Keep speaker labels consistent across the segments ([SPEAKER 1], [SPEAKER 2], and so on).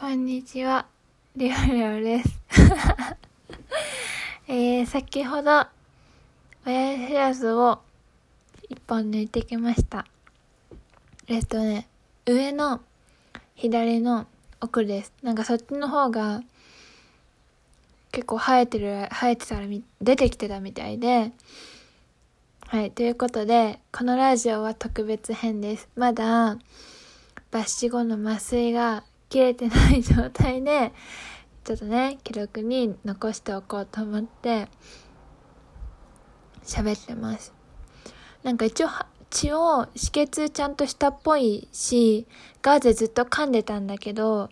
[SPEAKER 1] こんにちは、りょうりょうです。えー、先ほど、親知らずを一本抜いてきました。えっとね、上の左の奥です。なんかそっちの方が結構生えてる、生えてたら出てきてたみたいで、はい、ということで、このラジオは特別編です。まだ、抜歯後の麻酔が切れてない状態で、ちょっとね、記録に残しておこうと思って、喋ってます。なんか一応、血を止血ちゃんとしたっぽいし、ガーゼずっと噛んでたんだけど、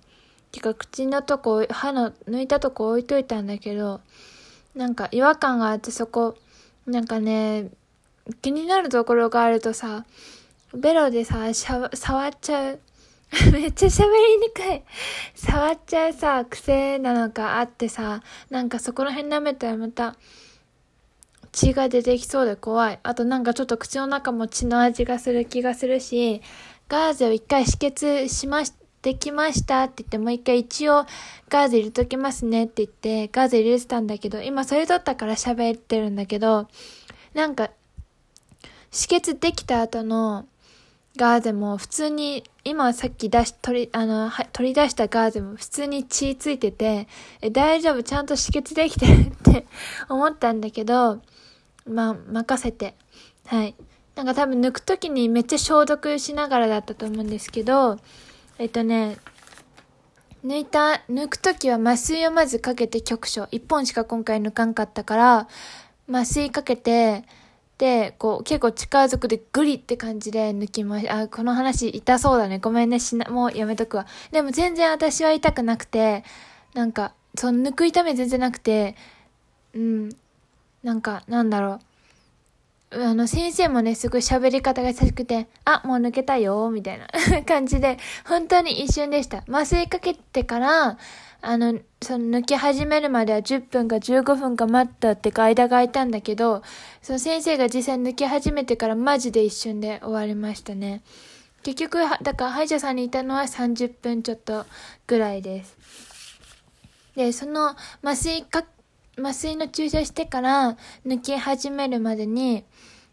[SPEAKER 1] てか口のとこ、歯の抜いたとこ置いといたんだけど、なんか違和感があってそこ、なんかね、気になるところがあるとさ、ベロでさ、触っちゃう。めっちゃ喋りにくい。触っちゃうさ、癖なのかあってさ、なんかそこら辺舐めたらまた血が出てきそうで怖い。あとなんかちょっと口の中も血の味がする気がするし、ガーゼを一回止血しまし、できましたって言ってもう一回一応ガーゼ入れときますねって言ってガーゼ入れてたんだけど、今それ取ったから喋ってるんだけど、なんか止血できた後のガーゼも普通に、今さっき出し、取り、あの、は取り出したガーゼも普通に血ついてて、え、大丈夫、ちゃんと止血できてるって 思ったんだけど、まあ、任せて。はい。なんか多分抜くときにめっちゃ消毒しながらだったと思うんですけど、えっとね、抜いた、抜くときは麻酔をまずかけて局所。一本しか今回抜かんかったから、麻酔かけて、で、こう、結構力ずくでグリって感じで抜きましたあ、この話痛そうだね。ごめんね。しな、もうやめとくわ。でも全然私は痛くなくて、なんか、その抜く痛み全然なくて、うん、なんか、なんだろう。あの、先生もね、すごい喋り方が優しくて、あ、もう抜けたよ、みたいな 感じで、本当に一瞬でした。麻酔かけてから、あの、その抜き始めるまでは10分か15分か待ったってか間が空いたんだけど、その先生が実際抜き始めてからマジで一瞬で終わりましたね。結局、だから歯医者さんにいたのは30分ちょっとぐらいです。で、その麻酔か、麻酔の注射してから抜き始めるまでに、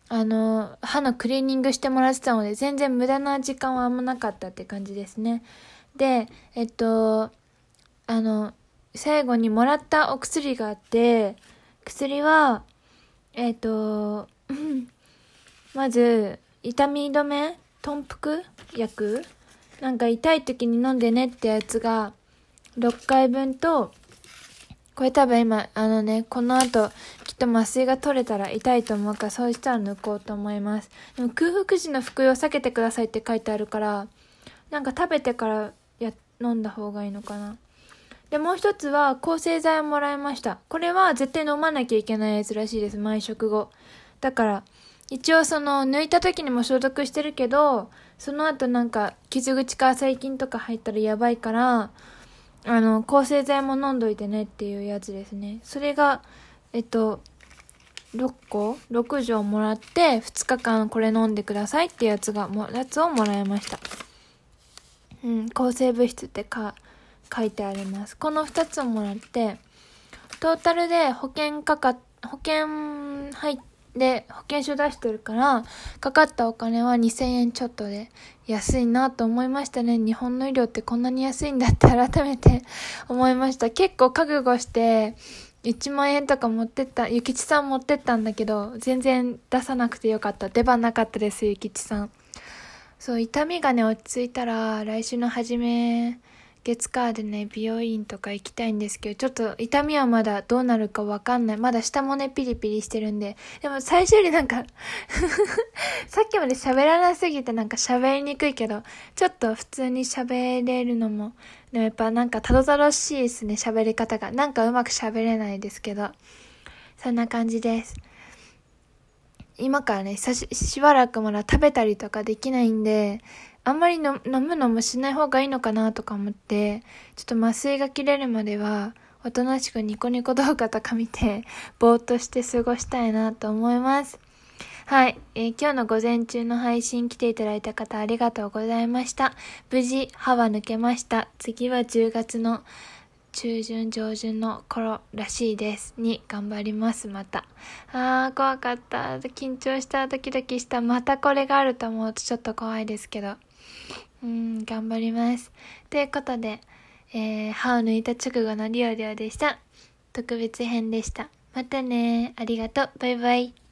[SPEAKER 1] あの、歯のクリーニングしてもらってたので、全然無駄な時間はあんまなかったって感じですね。で、えっと、あの、最後にもらったお薬があって、薬は、えっ、と、まず、痛み止め豚腹薬？なんか痛い時に飲んでねってやつが、6回分と、これ多分今、あのね、この後、きっと麻酔が取れたら痛いと思うから、そうしたら抜こうと思います。でも空腹時の服用避けてくださいって書いてあるから、なんか食べてからや、飲んだ方がいいのかな。で、もう一つは抗生剤をもらいました。これは絶対飲まなきゃいけないやつらしいです、毎食後。だから、一応その、抜いた時にも消毒してるけど、その後なんか、傷口から細菌とか入ったらやばいから、あの、抗生剤も飲んどいてねっていうやつですね。それが、えっと、6個 ?6 錠もらって、2日間これ飲んでくださいってやつが、もやつをもらいました。うん、抗生物質ってか、書いてあります。この2つをもらって、トータルで保険かか、保険入って、保険証出してるから、かかったお金は2000円ちょっとで安いなと思いましたね。日本の医療ってこんなに安いんだって改めて 思いました。結構覚悟して、1万円とか持ってった、ゆきちさん持ってったんだけど、全然出さなくてよかった。出番なかったです、ゆきちさん。そう、痛みがね、落ち着いたら、来週の初め、月火でね、美容院とか行きたいんですけど、ちょっと痛みはまだどうなるかわかんない。まだ下もね、ピリピリしてるんで。でも最初よりなんかさっきまで喋らなすぎてなんか喋りにくいけど、ちょっと普通に喋れるのも、でもやっぱなんかたどたどしいですね、喋り方が。なんかうまく喋れないですけど。そんな感じです。今からね、ししばらくまだ食べたりとかできないんで、あんまり飲むのもしない方がいいのかなとか思って、ちょっと麻酔が切れるまでは、おとなしくニコニコ動画とか見て、ぼーっとして過ごしたいなと思います。はい、えー、今日の午前中の配信来ていただいた方ありがとうございました。無事、歯は抜けました。次は10月の中旬上旬の頃らしいです。に頑張ります、また。あー、怖かった。緊張した、ドキドキした。またこれがあると思うとちょっと怖いですけど。うん、頑張ります。ということで、えー、歯を抜いた直後のリオリオでした。特別編でした。またねありがとう。バイバイ。